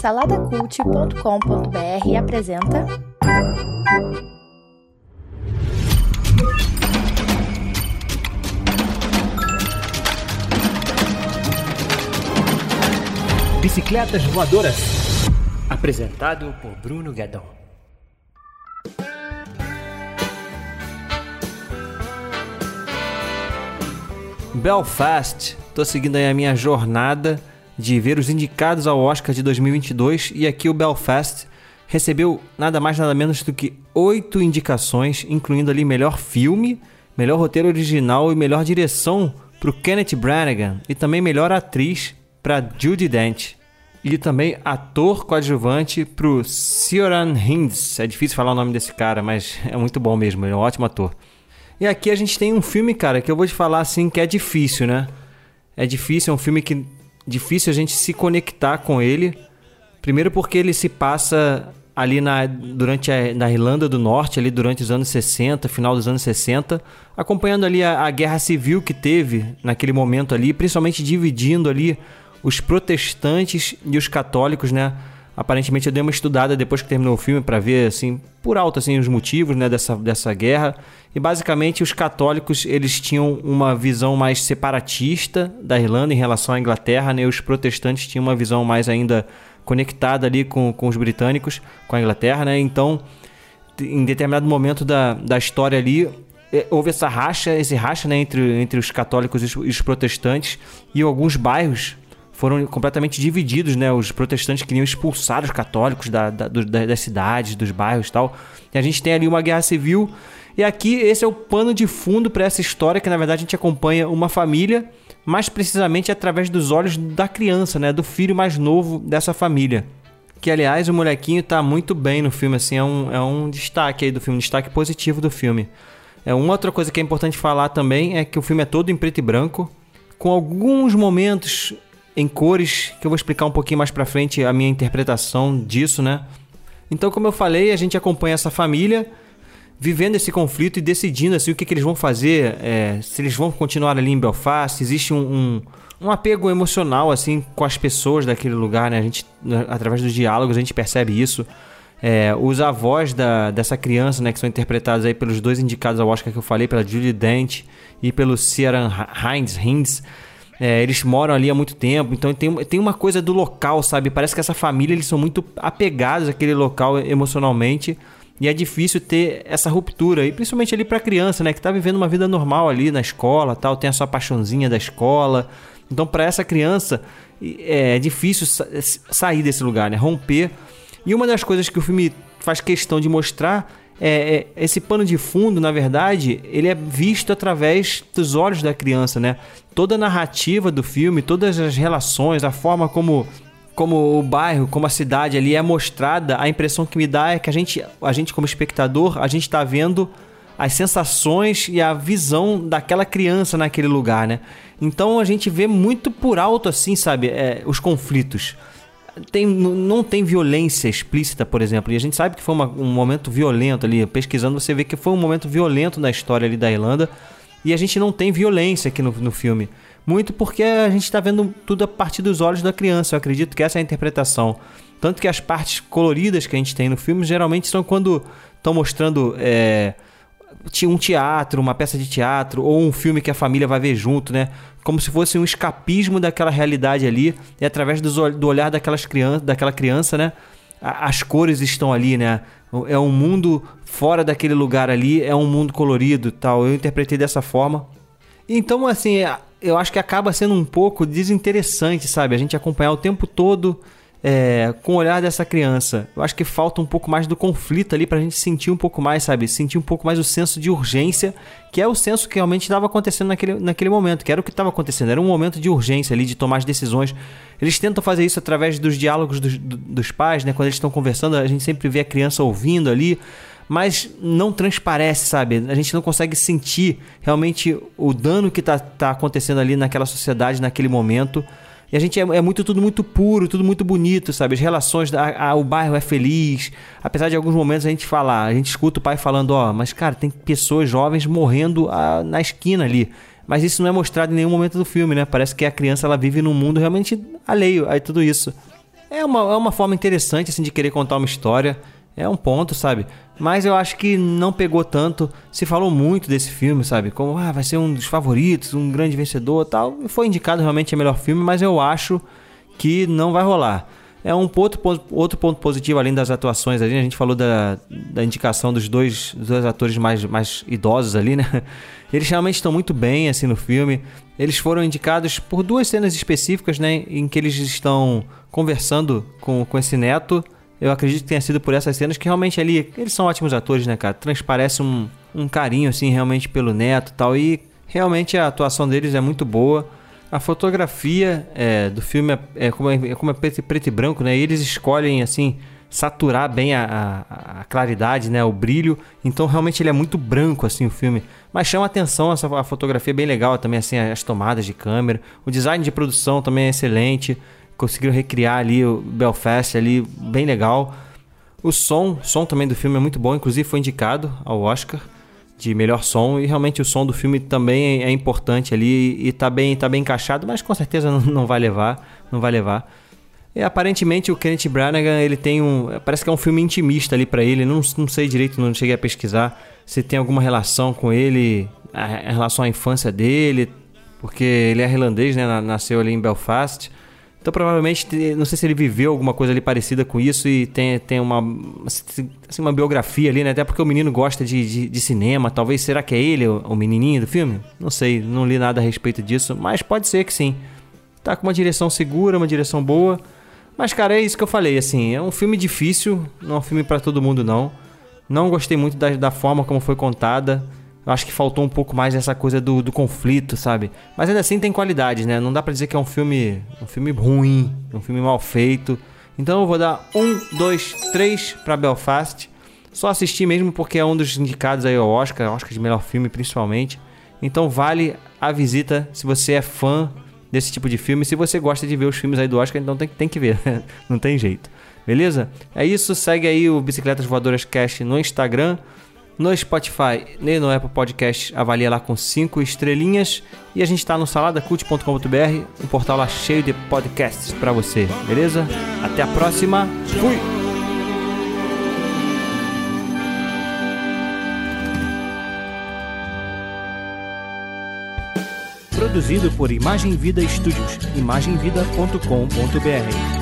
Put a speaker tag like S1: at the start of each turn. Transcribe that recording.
S1: Saladacult.com.br apresenta.
S2: Bicicletas Voadoras.
S3: Apresentado por Bruno Guedon.
S4: Belfast. Tô seguindo aí a minha jornada de ver os indicados ao Oscar de 2022 e aqui o Belfast recebeu nada mais nada menos do que oito indicações, incluindo ali melhor filme, melhor roteiro original e melhor direção para o Kenneth Branagh e também melhor atriz para Judy Dent. E também ator coadjuvante para o Sioran Hinds. É difícil falar o nome desse cara, mas é muito bom mesmo, ele é um ótimo ator. E aqui a gente tem um filme, cara, que eu vou te falar assim que é difícil, né? É difícil, é um filme que difícil a gente se conectar com ele. Primeiro porque ele se passa ali na, durante a, na Irlanda do Norte, ali durante os anos 60, final dos anos 60, acompanhando ali a, a guerra civil que teve naquele momento ali, principalmente dividindo ali os protestantes e os católicos, né? Aparentemente eu dei uma estudada depois que terminou o filme para ver assim, por alto assim os motivos, né, dessa, dessa guerra. E basicamente os católicos, eles tinham uma visão mais separatista da Irlanda em relação à Inglaterra, né? E os protestantes tinham uma visão mais ainda conectada ali com, com os britânicos, com a Inglaterra, né? Então, em determinado momento da, da história ali, é, houve essa racha, esse racha né, entre, entre os católicos e os protestantes, e alguns bairros foram completamente divididos, né? Os protestantes queriam expulsar os católicos da, da, da, das cidades, dos bairros e tal. E a gente tem ali uma guerra civil. E aqui esse é o pano de fundo para essa história que na verdade a gente acompanha uma família, mais precisamente através dos olhos da criança, né? Do filho mais novo dessa família. Que aliás o molequinho tá muito bem no filme, assim, é um, é um destaque aí do filme, um destaque positivo do filme. É uma outra coisa que é importante falar também é que o filme é todo em preto e branco, com alguns momentos em cores, que eu vou explicar um pouquinho mais pra frente a minha interpretação disso, né? Então, como eu falei, a gente acompanha essa família vivendo esse conflito e decidindo assim, o que, que eles vão fazer, é, se eles vão continuar ali em Belfast, existe um, um, um, apego emocional assim com as pessoas daquele lugar, né? A gente, através dos diálogos, a gente percebe isso. É, os avós da, dessa criança, né, que são interpretados aí pelos dois indicados ao Oscar que eu falei, pela Julie Dent e pelo Ciaran Hines, Hinds, é, eles moram ali há muito tempo, então tem, tem uma coisa do local, sabe? Parece que essa família eles são muito apegados àquele local emocionalmente. E é difícil ter essa ruptura, e principalmente ali para criança, né, que tá vivendo uma vida normal ali na escola, tal, tem a sua paixãozinha da escola. Então, para essa criança é difícil sair desse lugar, né, romper. E uma das coisas que o filme faz questão de mostrar é, é, esse pano de fundo, na verdade, ele é visto através dos olhos da criança, né? Toda a narrativa do filme, todas as relações, a forma como como o bairro, como a cidade ali é mostrada, a impressão que me dá é que a gente, a gente como espectador, a gente está vendo as sensações e a visão daquela criança naquele lugar, né? Então a gente vê muito por alto assim, sabe, é, os conflitos tem, não tem violência explícita, por exemplo. E a gente sabe que foi uma, um momento violento ali. Pesquisando, você vê que foi um momento violento na história ali da Irlanda. E a gente não tem violência aqui no, no filme. Muito porque a gente está vendo tudo a partir dos olhos da criança. Eu acredito que essa é a interpretação. Tanto que as partes coloridas que a gente tem no filme geralmente são quando estão mostrando. É, um teatro, uma peça de teatro, ou um filme que a família vai ver junto, né? Como se fosse um escapismo daquela realidade ali, e através do olhar daquelas criança, daquela criança, né? As cores estão ali, né? É um mundo fora daquele lugar ali, é um mundo colorido tal. Eu interpretei dessa forma. Então, assim, eu acho que acaba sendo um pouco desinteressante, sabe? A gente acompanhar o tempo todo é, com o olhar dessa criança. Eu acho que falta um pouco mais do conflito ali pra gente sentir um pouco mais, sabe? Sentir um pouco mais o senso de urgência, que é o senso que realmente estava acontecendo naquele, naquele momento, que era o que estava acontecendo. Era um momento de urgência ali, de tomar as decisões. Eles tentam fazer isso através dos diálogos dos, dos pais, né? Quando eles estão conversando, a gente sempre vê a criança ouvindo ali mas não transparece, sabe? A gente não consegue sentir realmente o dano que está tá acontecendo ali naquela sociedade, naquele momento. E a gente é, é, muito tudo muito puro, tudo muito bonito, sabe? As relações, a, a, o bairro é feliz. Apesar de alguns momentos a gente falar, a gente escuta o pai falando, ó, oh, mas cara, tem pessoas jovens morrendo a, ah, na esquina ali. Mas isso não é mostrado em nenhum momento do filme, né? Parece que a criança ela vive num mundo realmente alheio a tudo isso. é uma, é uma forma interessante assim de querer contar uma história. É um ponto, sabe? Mas eu acho que não pegou tanto. Se falou muito desse filme, sabe? Como ah, vai ser um dos favoritos, um grande vencedor tal. Foi indicado realmente a melhor filme, mas eu acho que não vai rolar. É um outro ponto, outro ponto positivo, além das atuações ali, a gente falou da, da indicação dos dois, dos dois atores mais, mais idosos ali, né? Eles realmente estão muito bem, assim, no filme. Eles foram indicados por duas cenas específicas, né? Em que eles estão conversando com, com esse neto. Eu acredito que tenha sido por essas cenas que realmente ali... Eles são ótimos atores, né, cara? Transparece um, um carinho, assim, realmente pelo neto e tal. E realmente a atuação deles é muito boa. A fotografia é, do filme é, é, como é, é como é preto, preto, e branco, né? E eles escolhem assim saturar bem a, a, a, claridade, né? O brilho. Então realmente ele é muito branco assim o filme, mas chama atenção essa a fotografia é bem legal também assim as tomadas de câmera, o design de produção também é excelente. Conseguiram recriar ali o Belfast ali bem legal. O som, som também do filme é muito bom, inclusive foi indicado ao Oscar de melhor som e realmente o som do filme também é importante ali e tá bem, tá bem encaixado, mas com certeza não, não vai levar, não vai levar. E aparentemente o Kenneth Branagh, ele tem um, parece que é um filme intimista ali para ele, não, não sei direito, não cheguei a pesquisar se tem alguma relação com ele, em relação à infância dele, porque ele é irlandês, né, nasceu ali em Belfast. Então provavelmente, não sei se ele viveu alguma coisa ali parecida com isso e tem, tem uma, assim, uma biografia ali, né? Até porque o menino gosta de, de, de cinema. Talvez, será que é ele o, o, menininho do filme? Não sei, não li nada a respeito disso, mas pode ser que sim. Tá com uma direção segura, uma direção boa. Mas, cara, é isso que eu falei, assim, é um filme difícil, não é um filme para todo mundo, não. Não gostei muito da, da forma como foi contada. Eu acho que faltou um pouco mais essa coisa do, do conflito, sabe? Mas ainda assim tem qualidade, né? Não dá pra dizer que é um filme, um filme ruim, um filme mal feito. Então eu vou dar um, dois, três para Belfast. Só assistir mesmo porque é um dos indicados aí ao Oscar, Oscar de melhor filme principalmente. Então vale a visita se você é fã desse tipo de filme. Se você gosta de ver os filmes aí do Oscar, então tem, tem que ver, não tem jeito. Beleza? É isso, segue aí o Bicicletas Voadoras Cast no Instagram no Spotify e no Apple Podcast, avalia lá com 5 estrelinhas. E a gente está no saladacult.com.br, um portal lá cheio de podcasts para você, beleza? Até a próxima, fui!
S2: Produzido por Imagem Vida Studios, imagemvida.com.br